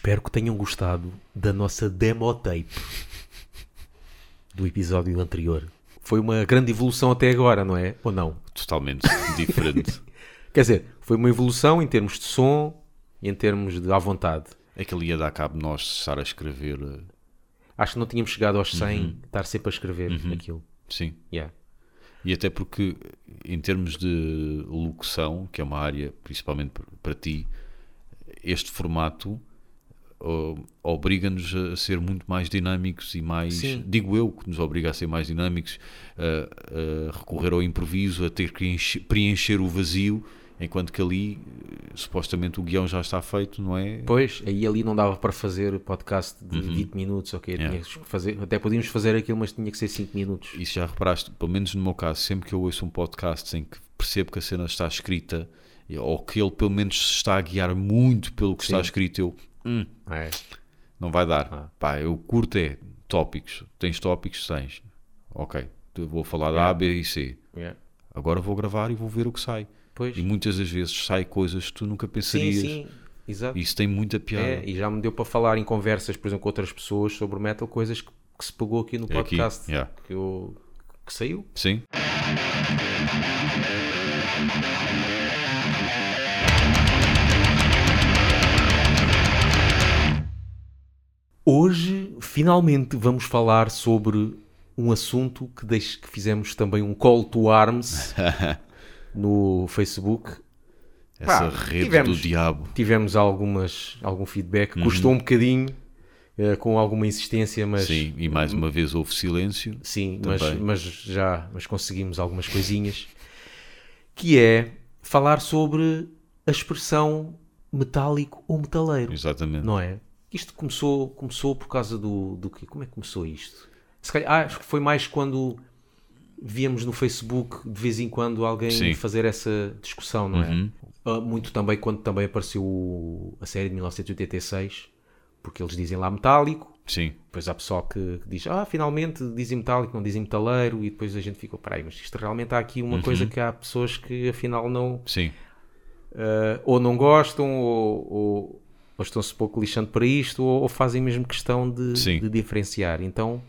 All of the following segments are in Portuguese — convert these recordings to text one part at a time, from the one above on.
Espero que tenham gostado da nossa demo tape do episódio anterior. Foi uma grande evolução até agora, não é? Ou não? Totalmente diferente. Quer dizer, foi uma evolução em termos de som e em termos de à vontade. É que ele ia dar cabo de nós estar a escrever. eh, Acho que não tínhamos chegado aos 100, estar sempre a escrever aquilo. Sim. Yeah. E até porque, em termos de locução, que é uma área principalmente para- ti, este formato obriga-nos a ser muito mais dinâmicos e mais. Sim. Digo eu que nos obriga a ser mais dinâmicos, a, a recorrer ao improviso, a ter que enche- preencher o vazio, enquanto que ali, eh, supostamente, o guião já está feito, não é? Pois, aí ali não dava para fazer podcast de 20 minutos, ok? Yeah. Fazer, até podíamos fazer aquilo, mas tinha que ser 5 minutos. E se já reparaste, pelo menos no meu caso, sempre que eu ouço um podcast em que percebo que a cena está escrita, ou que ele pelo menos se está a guiar muito pelo que está Sim. escrito, eu "Hum, É. não vai dar. Ah. Pá, eu curto é tópicos. Tens tópicos? Tens. Ok, vou falar da Yeah. A, B e C. Yeah. Agora vou gravar e vou ver o que sai. Pois. E muitas das vezes sai coisas que tu nunca Sim, pensarias. sim, exato. Isso tem muita piada. É, e já me deu para falar em conversas, por exemplo, com outras pessoas sobre metal, coisas que, que se pegou aqui no É aqui, podcast yeah. que, eu, que saiu. Sim? Hoje, finalmente, vamos falar sobre um assunto que, deixe, que fizemos também um call to arms no Facebook. Essa Pá, rede tivemos- do diabo. Tivemos algumas, algum feedback, Uhum. custou um bocadinho, eh, com alguma insistência, mas Sim, e mais uma vez houve silêncio. Sim, mas, mas já mas conseguimos algumas coisinhas. Que é falar sobre a expressão metálico ou metaleiro, Exatamente. não é? Isto começou, começou por causa do, do quê? Como é que começou isto? Se calhar, ah, acho que foi mais quando víamos no Facebook de vez em quando alguém Sim. fazer essa discussão, não é? Uhum. Ah, Muito também quando também apareceu a série de 1986, porque eles dizem lá metálico, Sim. depois há pessoal que, que diz, ah, finalmente dizem metálico, não dizem metaleiro, e depois a gente fica, peraí, mas isto realmente há aqui uma coisa que há pessoas que afinal não, Sim. ah, ou não gostam, ou, ou, ou estão-se pouco lixando para isto, ou, ou fazem mesmo questão de, de diferenciar. Então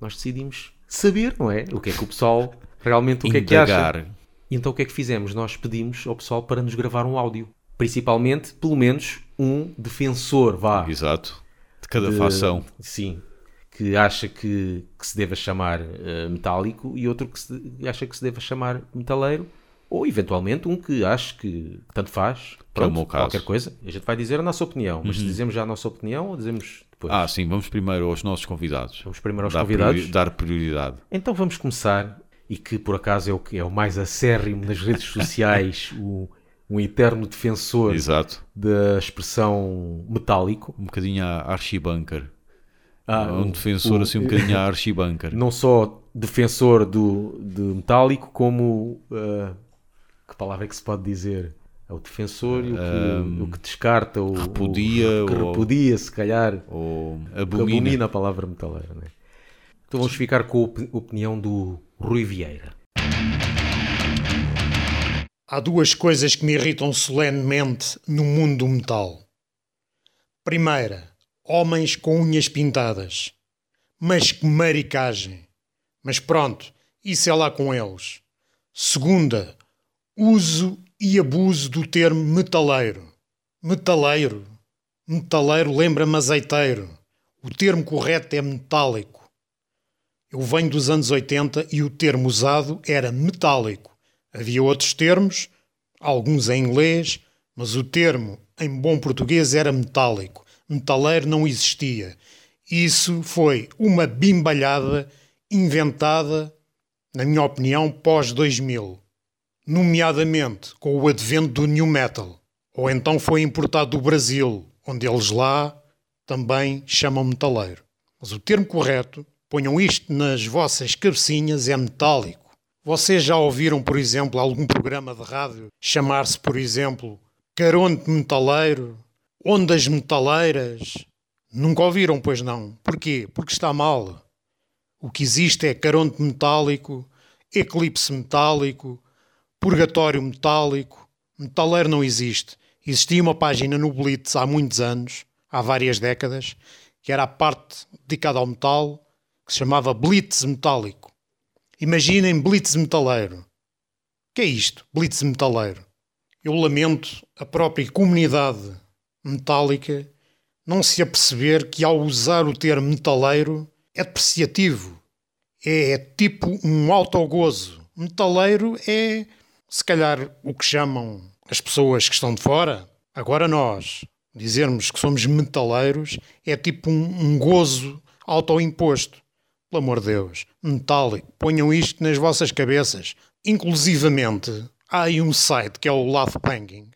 nós decidimos saber, não é? O que é que o pessoal realmente o que é que acha. Então o que é que fizemos? Nós pedimos ao pessoal para nos gravar um áudio. Principalmente, pelo menos, um defensor, vá, Exato. De cada de- facção. Sim. Que acha que, que se deva chamar eh, metálico e outro que se- acha que se deva chamar metaleiro. Ou eventualmente um que acha que tanto faz. Que é Pronto, caso. Uhum. qualquer coisa. A gente vai dizer a nossa opinião. Mas dizemos já a nossa opinião ou dizemos depois? Ah, sim, vamos primeiro aos nossos convidados. Vamos primeiro aos dar convidados. priori- dar prioridade. Então vamos começar. E que por acaso é o que é o mais acérrimo nas redes sociais, o, um eterno defensor Exato. da expressão metálico. Um bocadinho a Archibunker. Ah, um o- defensor o- assim um bocadinho a Archibunker. não só defensor do, de metálico, como uh, que palavra é que se pode dizer? É o defensor e o que, o que descarta, o repudia o que ou- repudia, se calhar, Ou que abomina. abomina a palavra metaleira. Né? Então vamos ficar com a opi- opinião do Rui Vieira. Há duas coisas que me irritam solenemente no mundo do metal. Primeira, homens com unhas pintadas. Mas que maricagem! Mas pronto, isso é lá com eles. Segunda, uso e abuso do termo metaleiro. Metaleiro. Metaleiro lembra-me azeiteiro. O termo correto é metálico. Eu venho dos anos 80 e o termo usado era metálico. Havia outros termos, alguns em inglês, mas o termo em bom português era metálico. Metaleiro não existia. Isso foi uma bimbalhada inventada, na minha opinião, pós-2000, nomeadamente com o advento do new metal. Ou então foi importado do Brasil, onde eles lá também chamam metaleiro. Mas o termo correto, ponham isto nas vossas cabecinhas, é metálico. Vocês já ouviram, por exemplo, algum programa de rádio chamar-se, por exemplo, Caronte Metaleiro, Ondas Metaleiras? Nunca ouviram, pois não. Porquê? Porque está mal. O que existe é Caronte Metálico, Eclipse Metálico, Purgatório Metálico. Metaleiro não existe. Existia uma página no Blitz há muitos anos, há várias décadas, que era a parte dedicada ao metal, que se chamava Blitz Metálico. Imaginem Blitz Metaleiro. O que é isto, Blitz Metaleiro? Eu lamento a própria comunidade metálica não se aperceber que ao usar o termo metaleiro é depreciativo. É, é tipo um autogozo. Metaleiro é, se calhar, o que chamam as pessoas que estão de fora. Agora nós dizermos que somos metaleiros é tipo um, um gozo autoimposto. Pelo amor de Deus, metálico, ponham isto nas vossas cabeças. Inclusivamente, há aí um site que é o Laugh Banging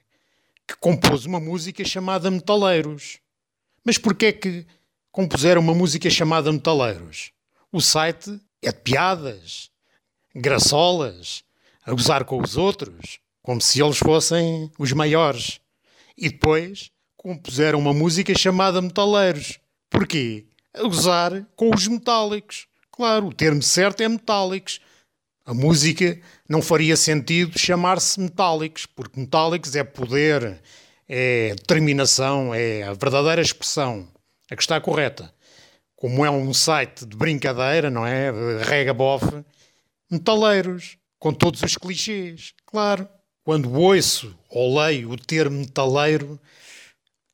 que compôs uma música chamada Metaleiros. Mas porquê que compuseram uma música chamada Metaleiros? O site é de piadas, graçolas, a gozar com os outros, como se eles fossem os maiores. E depois compuseram uma música chamada Metaleiros. Porquê? A gozar com os metálicos. Claro, o termo certo é metálicos. A música não faria sentido chamar-se metálicos, porque metálicos é poder, é determinação, é a verdadeira expressão, a que está correta. Como é um site de brincadeira, não é? Rega bofe, metaleiros, com todos os clichês, claro. Quando ouço ou leio o termo metaleiro,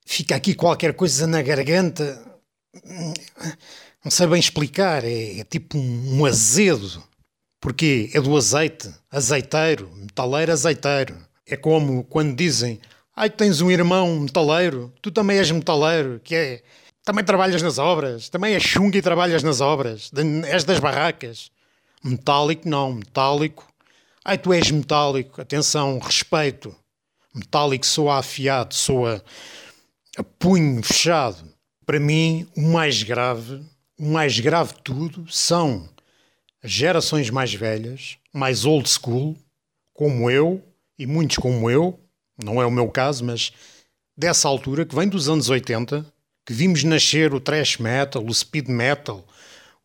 fica aqui qualquer coisa na garganta. Não sei bem explicar, é, é tipo um, um azedo. Porque é do azeite, azeiteiro, metaleiro, azeiteiro. É como quando dizem, ai, tens um irmão metaleiro, tu também és metaleiro, que é, também trabalhas nas obras, também és chunga e trabalhas nas obras, és das barracas. Metálico não, metálico. Ai, tu és metálico, atenção, respeito. Metálico soa afiado, soa a punho fechado. Para mim, o mais grave, o mais grave de tudo, são gerações mais velhas, mais old school, como eu e muitos como eu, não é o meu caso, mas dessa altura, que vem dos anos 80, que vimos nascer o thrash metal, o speed metal,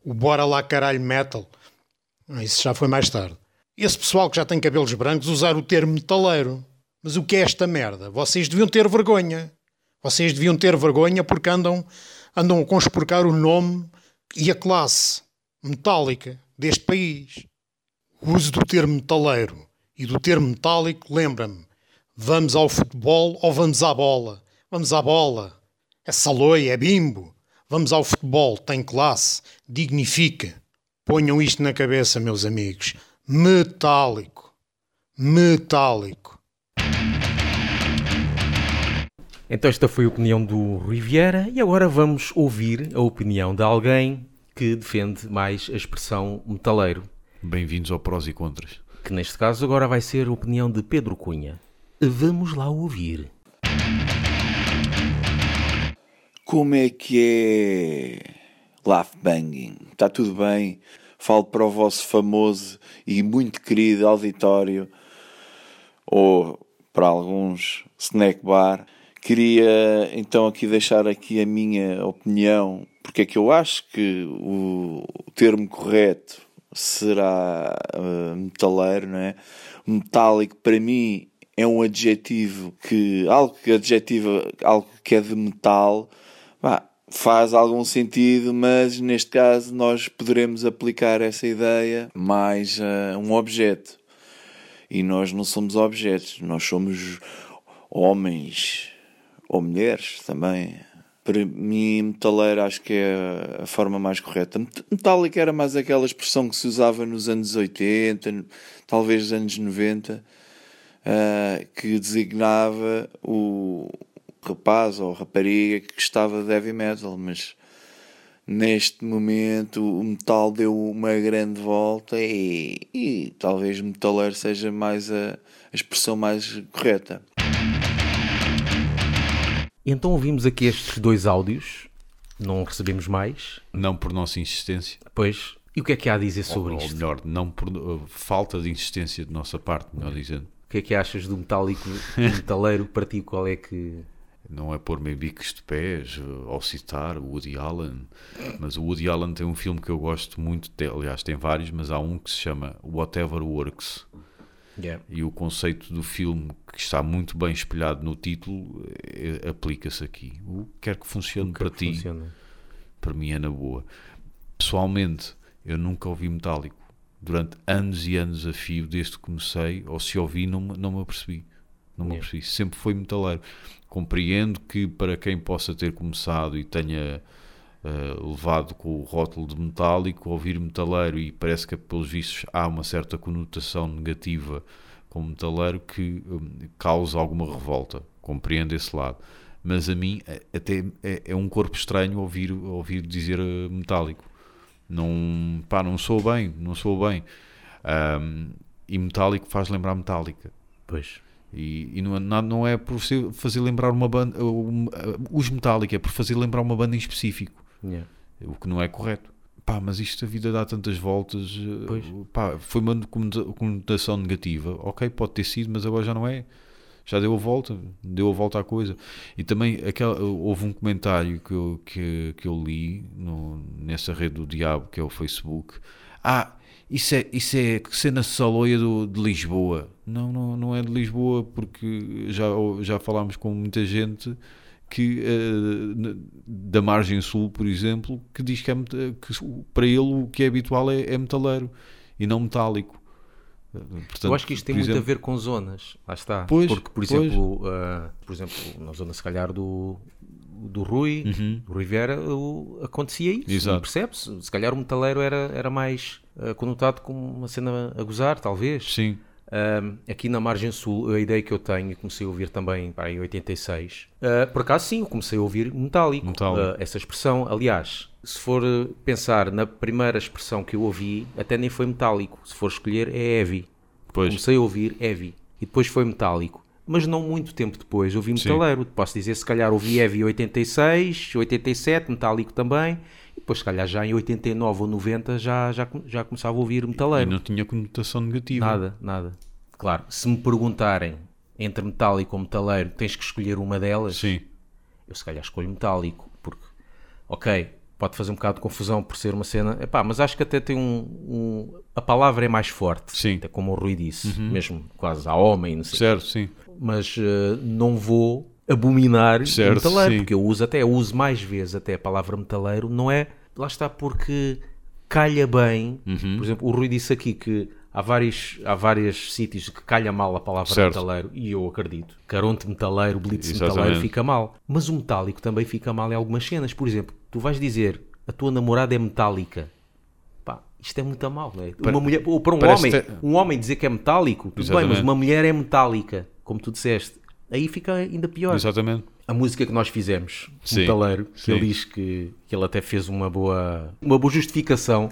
o bora lá caralho metal. Isso já foi mais tarde. Esse pessoal que já tem cabelos brancos usar o termo metaleiro. Mas o que é esta merda? Vocês deviam ter vergonha. Vocês deviam ter vergonha porque andam, andam a conspurcar o nome e a classe metálica deste país. O uso do termo metaleiro e do termo metálico lembra-me: vamos ao futebol ou vamos à bola? Vamos à bola. É saloi, é bimbo. Vamos ao futebol, tem classe, dignifica. Ponham isto na cabeça, meus amigos. Metálico. Metálico. Então esta foi a opinião do Riviera e agora vamos ouvir a opinião de alguém que defende mais a expressão metaleiro. Bem-vindos ao Prós e Contras. Que neste caso agora vai ser a opinião de Pedro Cunha. Vamos lá ouvir. Como é que é laugh banging? Está tudo bem? Falo para o vosso famoso e muito querido auditório, ou para alguns snack bar. Queria então aqui deixar aqui a minha opinião porque é que eu acho que o, termo correto será uh, metaleiro, não é? Metálico para mim é um adjetivo que algo que adjetiva algo que é de metal, bah, faz algum sentido, mas neste caso nós poderemos aplicar essa ideia mais a um objeto. E nós não somos objetos, nós somos homens ou mulheres também para mim, metaleiro acho que é a forma mais correta. Metálica era mais aquela expressão que se usava nos anos 80, talvez nos anos 90, uh, ah, que designava o rapaz ou rapariga que gostava de heavy metal, mas neste momento o metal deu uma grande volta e, e talvez metaleiro seja mais a, a expressão mais correta. Então ouvimos aqui estes dois áudios, não recebemos mais. Não por nossa insistência. Pois, e o que é que há a dizer sobre ou, isto? Ou melhor, não por uh, falta de insistência de nossa parte, melhor dizendo. O que é que achas do metálico, do metaleiro, para ti, qual é que... Não é pôr-me bicos de pés uh, ao citar o Woody Allen, mas o Woody Allen tem um filme que eu gosto muito, de, aliás tem vários, mas há um que se chama Whatever Works, Yeah. E o conceito do filme, que está muito bem espelhado no título, eh, aplica-se aqui. O que quer que funcione para ti, Funciona. para mim é na boa. Pessoalmente, eu nunca ouvi metálico. Durante anos e anos a fio, desde que comecei, ou se ouvi, não, me- não me apercebi. Não me Yeah. Sempre foi metaleiro. Compreendo que para quem possa ter começado e tenha eh, levado com o rótulo de metálico, ouvir metaleiro, e parece que pelos vistos há uma certa conotação negativa com metaleiro que hum, causa alguma revolta. Compreendo esse lado. Mas a mim eh, até é, é um corpo estranho ouvir, ouvir dizer eh, metálico. Não, pá, não sou bem, não sou bem. Ahm, e metálico faz lembrar metálica. Pois. E, e não, é- não é por fazer lembrar uma banda, os Metallica, é por fazer lembrar uma banda em específico, Yeah. o que não é correto. Pá, mas isto a vida dá tantas voltas. eh, Pois. Pá, foi uma conota- conotação negativa. Ok, pode ter sido, mas agora já não é. Já deu a volta, deu a volta à coisa. E também aquela, houve um comentário que eu, que, que eu li no, nessa rede do diabo, que é o Facebook. Ah, isso é, isso é cena saloia do, de Lisboa. Não, não, não é de Lisboa, porque já, já falámos com muita gente que na- da margem sul, por exemplo, que diz que, é, que para ele o que é habitual é, é metaleiro e não metálico. Eh, Portanto, eu acho que isto tem muito exemplo, a ver com zonas. Lá está. Pois, Porque, por exemplo, ah, por exemplo, na zona se calhar do, do Rui, do Rui Vieira, o- acontecia isso. Uhum. Percebe-se? Se calhar o metaleiro era, era mais ah, conotado como uma cena a gozar, talvez. Sim, Um, aqui na margem sul, a ideia que eu tenho, e comecei a ouvir também pá, em 86, uh, por acaso sim, eu comecei a ouvir metálico, Metálico. Uh, essa expressão. Aliás, se for uh, pensar na primeira expressão que eu ouvi, até nem foi metálico. Se for escolher, é heavy. pois. Comecei a ouvir heavy e depois foi metálico. Mas não muito tempo depois ouvi Sim. metaleiro. Posso dizer, se calhar ouvi heavy em 86, 87, metálico também. E depois, se calhar, já em 89 ou 90 já, já, já começava a ouvir E metaleiro. não tinha conotação negativa. Nada, nada. Claro, se me perguntarem entre metálico ou metaleiro, tens que escolher uma delas, Sim, eu se calhar escolho metálico, porque, ok, pode fazer um bocado de confusão por ser uma cena, epá, mas acho que até tem um, um- A palavra é mais forte, Sim. Uhum. até como o Rui disse, mesmo quase a homem, não sei. certo, sim. Mas eh, não vou abominar o Certo, metaleiro, sim. porque eu uso até, eu uso mais vezes até a palavra metaleiro, não é? Lá está porque calha bem. Uhum. Por exemplo, o Rui disse aqui que há vários, há vários sítios que calha mal a palavra Certo. metaleiro, e eu acredito. Caronte metaleiro, blitz Exatamente. metaleiro fica mal. Mas o metálico também fica mal em algumas cenas. Por exemplo, tu vais dizer a tua namorada é metálica. Pá, isto é muito a mal, não é? Uma mulher, ou para um homem, te- um homem dizer que é metálico, tudo bem, mas uma mulher é metálica, como tu disseste. Aí fica ainda pior. Exatamente. A música que nós fizemos, Sim, Metaleiro, que sim. ele diz que, que ele até fez uma boa, uma boa justificação,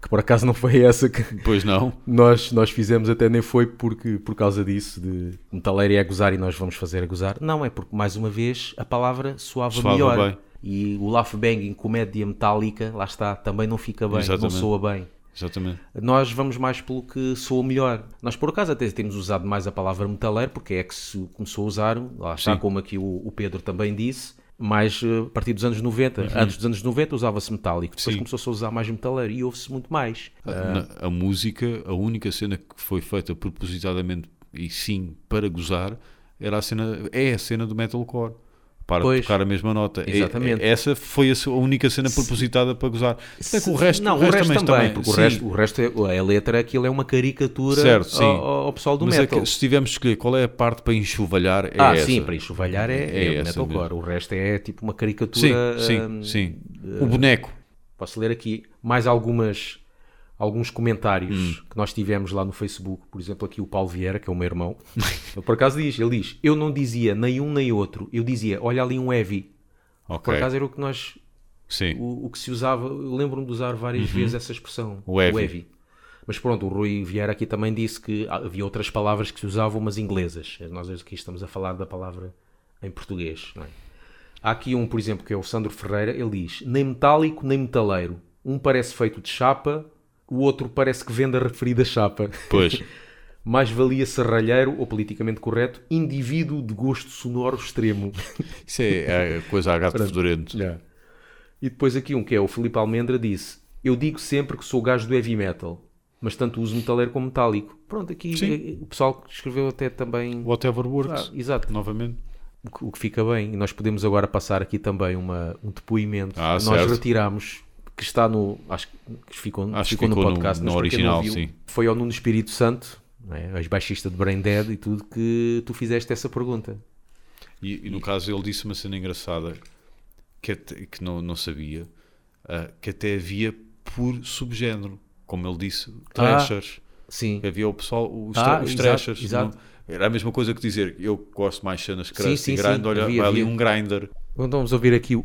que por acaso não foi essa que Pois não. nós, nós fizemos, até nem foi porque, por causa disso, de metaleiro é gozar e nós vamos fazer a gozar. Não, é porque, mais uma vez, a palavra soava, Soava melhor. bem. E o laugh banging, comédia metálica, lá está, também não fica bem, Exatamente. não soa bem. Exatamente. Nós vamos mais pelo que soa melhor. Nós, por acaso, até temos usado mais a palavra metaleiro, porque é que se começou a usar, lá está, Sim. como aqui o, o Pedro também disse, mais eh, a partir dos anos 90. Antes dos anos 90 usava-se metálico, depois Uhum. Começou-se a usar mais metaleiro e ouve-se muito mais. Na- a música, a única cena que foi feita propositadamente e sim para gozar, era a cena, é a cena do metalcore. Para Pois. tocar a mesma nota. É- Exatamente. é- essa foi a, única cena propositada para gozar. Se o resto, não, o resto, também, bem. porque o Sim. resto, o resto é, a letra aquilo é uma caricatura Certo, sim. ao, ao pessoal do Mas é metal. que se tivermos de escolher qual é a parte para enxovalhar, é ah, essa. sim, para enxovalhar é, É é, metalcore. O resto é tipo uma Sim, caricatura. sim, hum, sim. O boneco. Posso ler aqui mais algumas alguns comentários Hum. que nós tivemos lá no Facebook. Por exemplo, aqui o Paulo Vieira, que é o meu irmão. ele por acaso diz, ele diz, eu não dizia nem um nem outro. Eu dizia, olha ali um heavy. Por Ok. acaso era o que nós, Sim. o, o que se usava. Lembro-me de usar várias vezes essa expressão. Uhum. O heavy. Mas pronto, o Rui Vieira aqui também disse que havia outras palavras que se usavam, mas inglesas. Nós aqui estamos a falar da palavra em português. é? Há aqui um, por exemplo, que é o Sandro Ferreira. Ele diz: nem metálico nem metaleiro. Um parece feito de chapa, o outro parece que vende a referida chapa. Pois. Mais valia serralheiro, ou politicamente correto, indivíduo de gosto sonoro extremo. Isso é a coisa a gato fedorento. E depois aqui um que é o Filipe Almendra disse: Eu digo sempre que sou gajo do heavy metal. Mas tanto uso metaleiro como metálico. Pronto, aqui eh, o pessoal que escreveu até também. Whatever works. Ah, exato. Novamente. O que, o que fica bem. E nós podemos agora passar aqui também uma, um depoimento Ah, nós certo. retiramos, que está no. Acho que ficou, Acho que ficou, no ficou no- podcast, no não original, sim. Foi ao Nuno Espírito Santo, não é? ex-baixista de Brain Dead e tudo, que tu fizeste essa pergunta. E, e no caso ele disse uma cena engraçada que, até- que não, não sabia, ah, que até havia por subgénero, como ele disse, trashers. Sim. Que havia o pessoal, os, Ah, os exato, trashers. exato. não- Era a mesma coisa que dizer, eu gosto mais de cenas Sim, crust sim, e sim. grind, olha, Havia, vai ali havia. um grinder. Então vamos ouvir aqui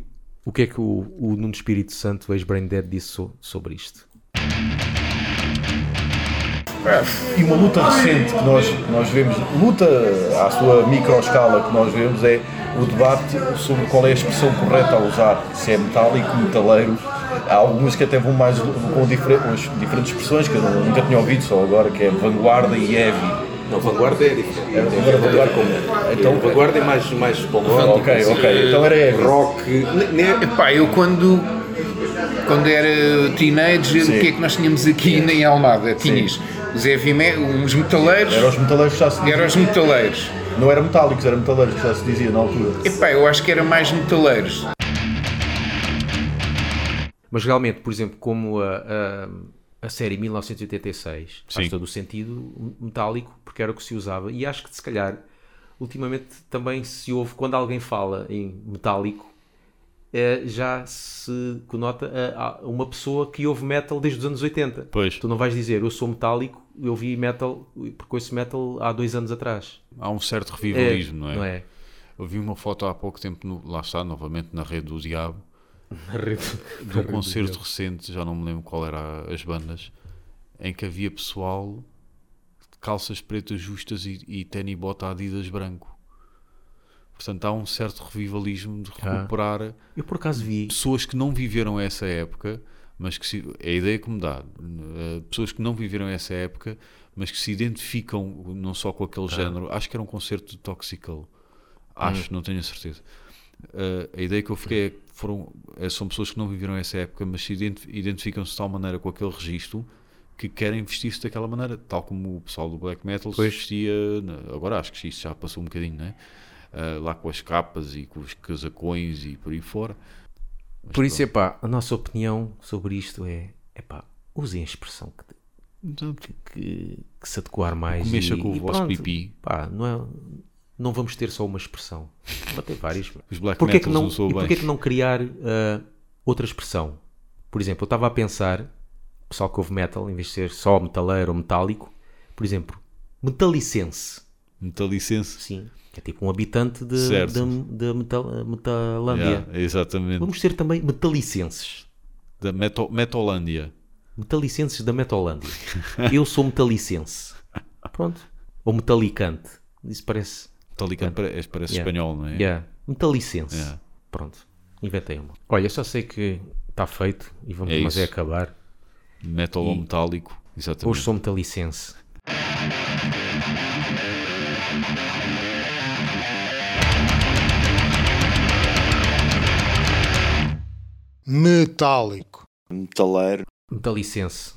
o, que é que o, o Nuno Espírito Santo, ex-Brain Dead, disse so- sobre isto. E uma luta recente que nós, nós vemos, luta à sua microescala que nós vemos é o debate sobre qual é a expressão correta a usar, se é metálico, metaleiro. Há algumas que até vão mais com diferentes, diferentes expressões que eu nunca tinha ouvido, só agora, que é vanguarda e heavy. Não, vanguarda é diferente. É, vanguarda como- Então, vanguarda é mais, mais romântico. Ok, ok, então era heavy. Rock. ne- Epá, eu quando, quando era teenager, Sim. o que é que nós tínhamos aqui em Almada? Tinhas os heavy uns metaleiros, Era os metaleiros que já se eram os metaleiros. Não era metálicos, era metaleiros que já se dizia na altura. Epá, eu acho que era mais metaleiros. Mas realmente, por exemplo, como a, a, a série 1986 faz Sim. todo o sentido metálico, porque era o que se usava, e acho que se calhar ultimamente também se ouve quando alguém fala em metálico. eh, já se conota a, a uma pessoa que ouve metal desde os anos 80. Pois. Tu não vais dizer eu sou metálico, eu ouvi metal, porque ouço metal há dois anos atrás. Há um certo revivalismo, não é? Não é? Eu vi uma foto há pouco tempo, no- lá está, novamente na rede do Diabo, de um concerto recente, já não me lembro qual era as bandas, em que havia pessoal calças pretas justas e, e ténis bota Adidas branco. Portanto, há um certo revivalismo de Ah. recuperar Eu por acaso vi. pessoas que não viveram essa época, mas que se, é a ideia que me dá, eh, pessoas que não viveram essa época, mas que se identificam não só com aquele género, acho que era um concerto de Toxical, acho, não tenho a certeza. Eh, a ideia que eu fiquei é foram, eh, são pessoas que não viveram essa época, mas se ident- identificam-se de tal maneira com aquele registro que querem vestir-se daquela maneira, tal como o pessoal do black metal se Pois. vestia, na- agora acho que isso já passou um bocadinho, não é? Eh, lá com as capas e com os casacões e por aí fora. Mas Por isso, pronto. epá, a nossa opinião sobre isto é, epá, usem a expressão que, Então, que, que se adequar mais. que mexa com o vosso pronto. pipi. Pá, não, é, não vamos ter só uma expressão. Vamos ter várias. Os black Porquê que metals não, e porquê bem. que não criar ah, outra expressão? Por exemplo, eu estava a pensar, pessoal que ouve metal, em vez de ser só metaleiro ou metálico, por exemplo, metalicense. Metalicense. Sim, que é tipo um habitante de, de, de metal, Metalândia. Yeah, exatamente. Vamos ter também metalicenses. Da Metal, Metalândia. Metalicenses da Metalândia. Eu sou metalicense. Pronto. Ou metalicante. Isso parece. Metalicante parece, parece Yeah. espanhol, não é? Yeah. Metalicense. Yeah. Pronto. Inventei uma. Olha, só sei que está feito e vamos É mas é isso. acabar. Metal ou metálico. Exatamente. Hoje sou metalicense. Metálico. Metaleiro. Metalicense.